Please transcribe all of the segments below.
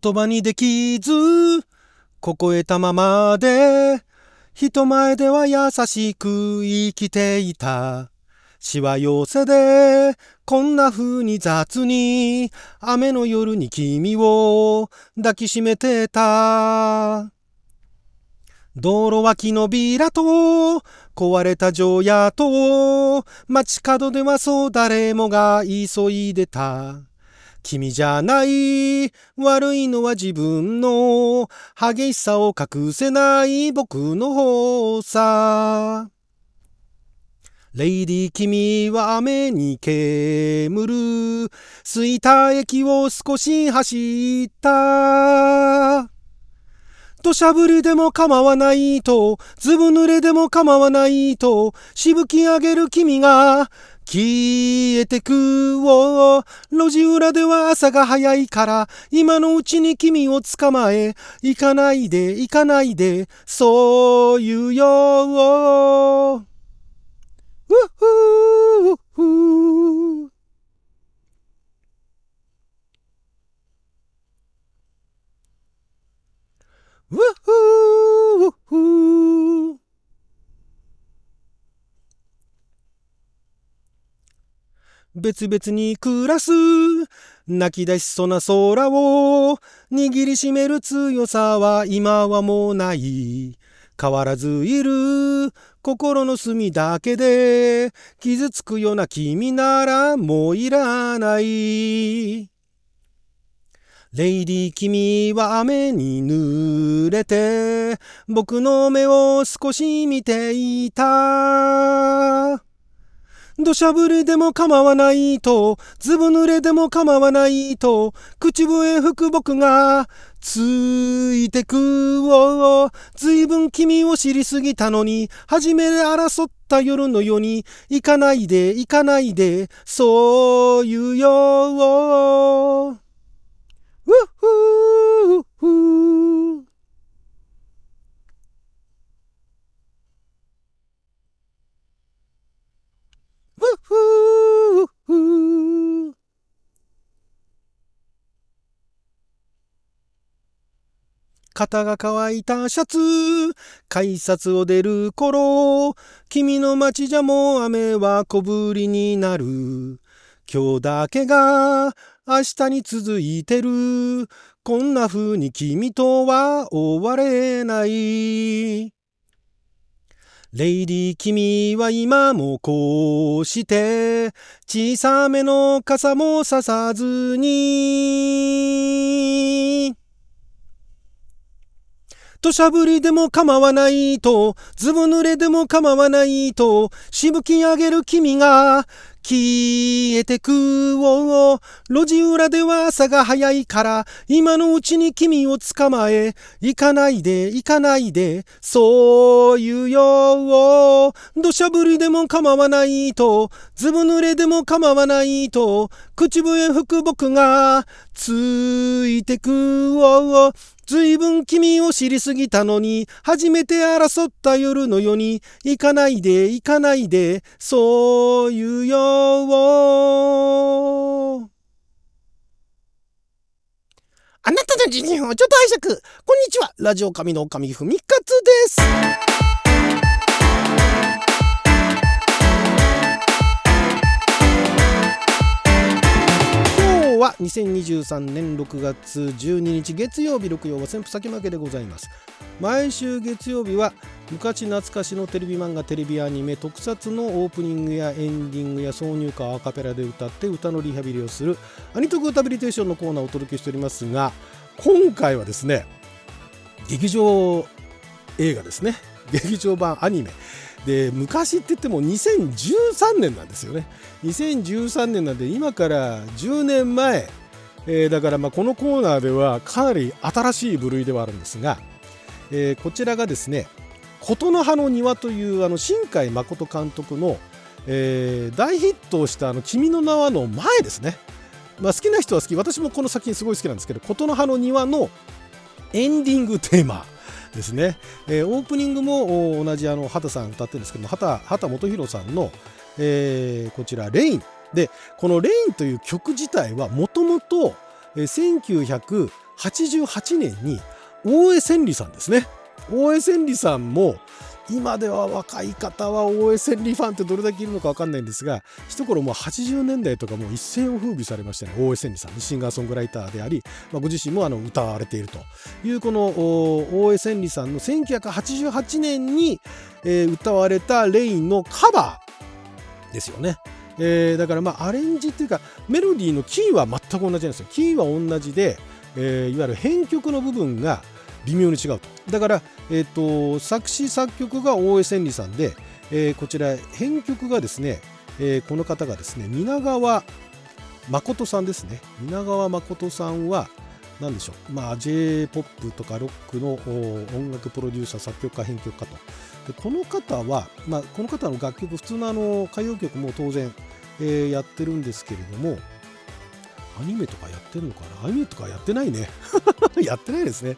言葉にできず、凍えたままで、人前では優しく生きていた。しわ寄せで、こんな風に雑に、雨の夜に君を抱きしめてた。道路脇のビラと、壊れた城屋と、街角ではそう誰もが急いでた。君じゃない。悪いのは自分の激しさを隠せない僕の方さ。レイディ君は雨に煙る。吸いた液を少し走った。土砂降りでも構わないと、ずぶ濡れでも構わないと、しぶき上げる君が、消えてくを、路地裏では朝が早いから、今のうちに君を捕まえ、行かないで行かないで、そう言うよ。うっふーふーうふーふー別々に暮らす。泣き出しそうな空を握りしめる強さは今はもうない。変わらずいる。心の隅だけで傷つくような君ならもういらない。レイディ君は雨に濡れて僕の目を少し見ていた。土砂降りでも構わないと、ずぶ濡れでも構わないと、口笛吹く僕が、ついてくを、ずいぶん君を知りすぎたのに、初めで争った夜のように、行かないで行かないで、そう言うよ。うっふーふーふふふ肩が乾いたシャツ、改札を出る頃、君の街じゃもう雨は小降りになる。今日だけが明日に続いてる。こんな風に君とは終われない。レイディ君は今もこうして小さめの傘もささずに土砂降りでも構わないと、ずぶ濡れでも構わないと、しぶき上げる君が、消えてくを、路地裏では朝が早いから、今のうちに君を捕まえ、行かないで行かないで、そう言うよ。土砂降りでも構わないと、ずぶ濡れでも構わないと、口笛吹く僕が、ついてくを、ずいぶん君を知りすぎたのに、初めて争った夜のように、行かないで行かないで、そう言うよ。あなたの人生をちょっと拝借。こんにちは。ラジオ神の神ふみかつです。2023年6月12日月曜日6曜は旋風先負けでございます。毎週月曜日は昔懐かしのテレビ漫画テレビアニメ特撮のオープニングやエンディングや挿入歌をアカペラで歌って歌のリハビリをするアニトク歌ビリテーションのコーナーをお届けしておりますが今回はですね劇場映画ですね。劇場版アニメ。で昔って言っても2013年なんですよね。2013年なんで今から10年前、えー、だからまあこのコーナーではかなり新しい部類ではあるんですが、えー、こちらがですね琴の葉の庭というあの新海誠監督の、えー、大ヒットをしたあの君の名はの前ですね、まあ、好きな人は好き。私もこの作品すごい好きなんですけど琴の葉の庭のエンディングテーマ。ですね、えー、オープニングも同じあの畑さん歌ってるんですけども畑畑基博さんの、えー、こちら「レイン」でこの「レイン」という曲自体はもともと1980 88年に大江千里さんですね。大江千里さんも今では若い方は大江千里ファンってどれだけいるのか分かんないんですが一頃もう80年代とかもう一世を風靡されましたね大江千里さんシンガーソングライターであり、まあ、ご自身もあの歌われているというこの大江千里さんの1988年に、えー、歌われたレインのカバーですよね。えー、だからまあアレンジっていうかメロディーのキーは全く同じなんですよ。キーは同じで、えー、いわゆる編曲の部分が微妙に違う。だから、えーと、作詞作曲が大江千里さんで、えー、こちら編曲がですね、えー、この方がですね皆川誠さんですね皆川誠さんは何でしょう、まあ、J−POP とかロックの音楽プロデューサー作曲家編曲家とでこの方は、まあ、この方の楽曲普通のあの歌謡曲も当然、えー、やってるんですけれどもアニメとかやってるのかな？アニメとかやってないね。やってないですね。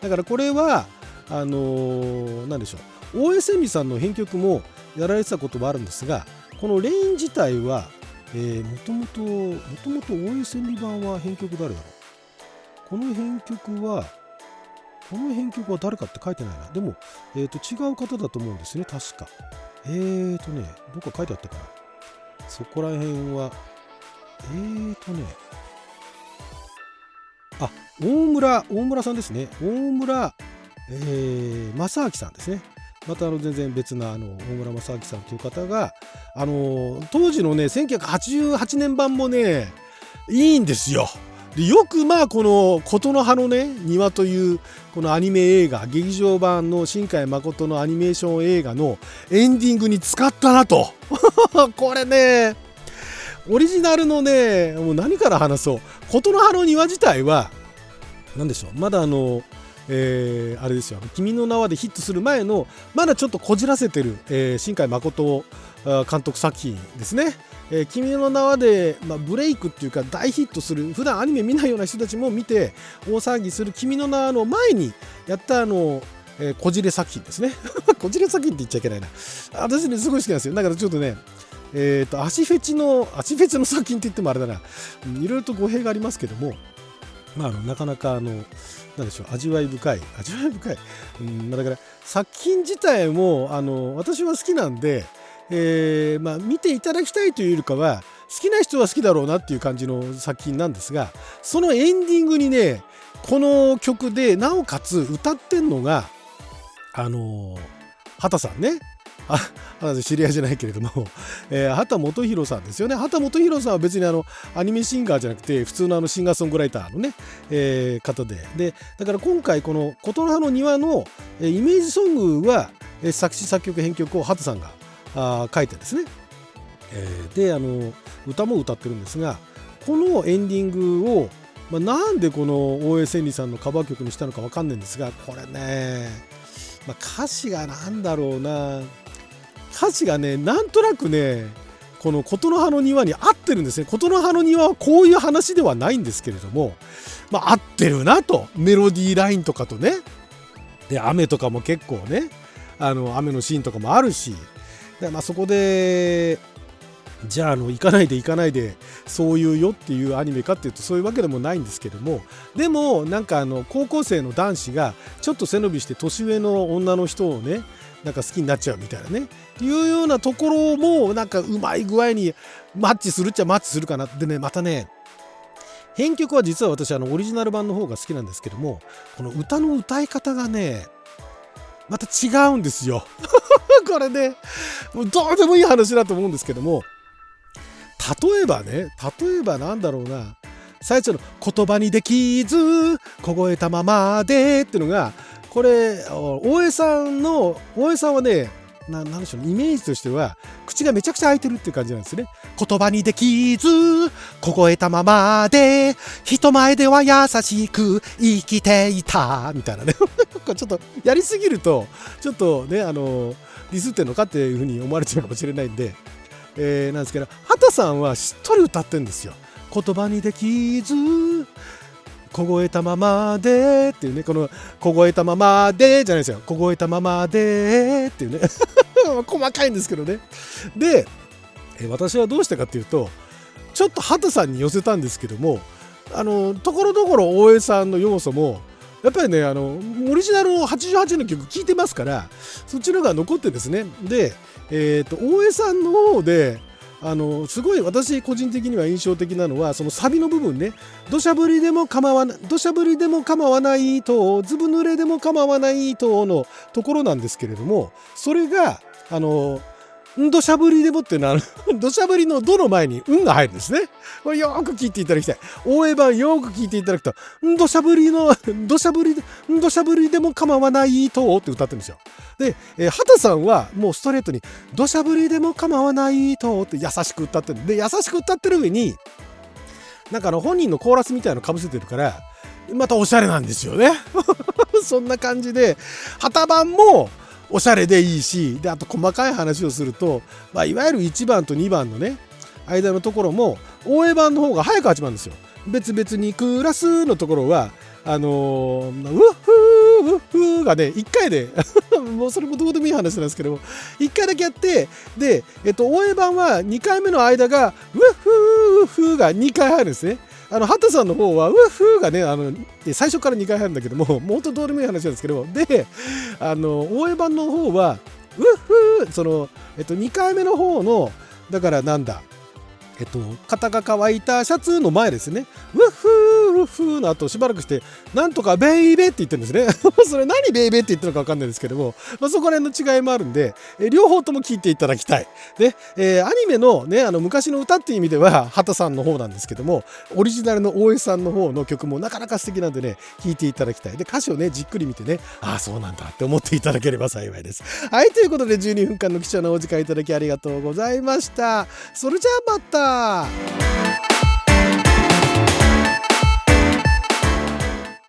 だからこれはあのー、何でしょう。大江千里さんの編曲もやられてたこともあるんですがこのレイン自体はもともともともと大江千里版は編曲誰だろう？この編曲はこの編曲は誰かって書いてないな。でも、えー、と違う方だと思うんですね確か。えーとねどっか書いてあったかな。そこら辺はえーとねあ、大村、大村さんですね。大村、えー、正明さんですね。またあの全然別なあの大村正明さんという方が、あの当時のね、1988年版もね、いいんですよ。でよくまあこの琴の葉のね庭というこのアニメ映画劇場版の新海誠のアニメーション映画のエンディングに使ったなと これねオリジナルのね、もう何から話そう。琴の葉の庭自体は、何でしょう、まだあの、えー、あれですよ、君の名はでヒットする前の、まだちょっとこじらせてる、えー、新海誠監督作品ですね。えー、君の名はで、まあ、ブレイクっていうか大ヒットする普段アニメ見ないような人たちも見て大騒ぎする君の名はの前にやったあの、えー、こじれ作品ですね。こじれ作品って言っちゃいけないな。私ねすごい好きなんですよ。だからちょっとねえーと、足フェチの足フェチの作品って言ってもあれだな、いろいろと語弊がありますけども、まあ、あのなかなかあのなんでしょう味わい深い味わい深い、うん、だから作品自体もあの私は好きなんで、えー、まあ、見ていただきたいというよりかは好きな人は好きだろうなっていう感じの作品なんですがそのエンディングにねこの曲でなおかつ歌ってんのがあの畑さんね。あ知り合いじゃないけれども、えー、畑基博さんですよね。畑基博さんは別にあのアニメシンガーじゃなくて普通のあのシンガーソングライターのね、えー、方で。でだから今回この「琴の葉の庭の」えイメージソングは、えー、作詞作曲編曲を畑さんがあ書いてですね、えー、であの歌も歌ってるんですがこのエンディングを、まあ、なんでこの大江千里さんのカバー曲にしたのか分かんないんですがこれね、まあ、歌詞が何だろうな。歌詞がねなんとなくねこの琴の葉の庭に合ってるんですね。琴の葉の庭はこういう話ではないんですけれども、まあ、合ってるなと。メロディーラインとかとね。で雨とかも結構ねあの雨のシーンとかもあるし。で、まあ、そこでじゃああの行かないで行かないでそういうよっていうアニメかっていうとそういうわけでもないんですけども。でもなんかあの高校生の男子がちょっと背伸びして年上の女の人をねなんか好きになっちゃうみたいなね。いうようなところもなんかうまい具合にマッチするっちゃマッチするかなでね。またね編曲は実は私あのオリジナル版の方が好きなんですけどもこの歌の歌い方がねまた違うんですよ。これねもうどうでもいい話だと思うんですけども例えばね例えばなんだろうな。最初の「言葉にできず凍えたままで」ってのがこれ大江さんの大江さんはねななんでしょうイメージとしては口がめちゃくちゃ開いてるっていう感じなんですね。言葉にできず凍えたままで人前では優しく生きていたみたいなね。ちょっとやりすぎるとちょっとねあのディスってんのかっていうふうに思われちゃうかもしれないんで、えー、なんですけど畑さんはしっとり歌ってんですよ。言葉にできず凍えたままでっていうねこの凍えたままでじゃないですよ凍えたままでっていうね。細かいんですけどね。で私はどうしたかっていうとちょっと畑さんに寄せたんですけどもあのところどころ大江さんの要素もやっぱりねあのオリジナルの88の曲聴いてますからそっちの方が残ってですね。で、えーと、大江さんの方であのすごい私個人的には印象的なのはそのサビの部分ね土砂降りでも構わない土砂降りでも構わないとずぶ濡れでも構わないとのところなんですけれどもそれがあの土砂降りでもっていうのは、土砂降りのどの前に運が入るんですね。これよく聞いていただきたい。大江版よく聞いていただくと、土砂降りの、土砂降り、土砂降りでも構わないとって歌ってるんですよ。で、えー、さんはもうストレートに、土砂降りでも構わないとって優しく歌ってる。で、優しく歌ってる上に、なんかあの本人のコーラスみたいなのかぶせてるから、またおしゃれなんですよね。そんな感じで、旗版も、おしゃれでいいしであと細かい話をすると、まあ、いわゆる1番と2番のね間のところも大江版の方が早く始まるんですよ。別々に暮らすのところはあのー、ウッフーがね1回で もうそれもどうでもいい話なんですけども1回だけやってで、えっと、大江版は2回目の間がウッフーウッフーが2回入るんですね。あの、ハタさんの方は、ウッフーがね、あの、最初から2回入るんだけども、もう本当どうでもいい話なんですけど、で、あの、応援版の方は、ウッフー、その、えっと、2回目の方の、だからなんだ、えっと、肩が乾いたシャツの前ですね。ウッフーウッフーの後しばらくして、なんとかベイベって言ってるんですね。それ何ベイベーって言ってるのかわかんないですけども、まあ、そこら辺の違いもあるんで、え両方とも聞いていただきたい。で、えー、アニメのね、あの昔の歌っていう意味では、畑さんの方なんですけども、オリジナルの大江さんの方の曲もなかなか素敵なんでね、聞いていただきたい。で、歌詞をね、じっくり見てね、ああ、そうなんだって思っていただければ幸いです。はい、ということで12分間の貴重なお時間いただきありがとうございました。それじゃあまた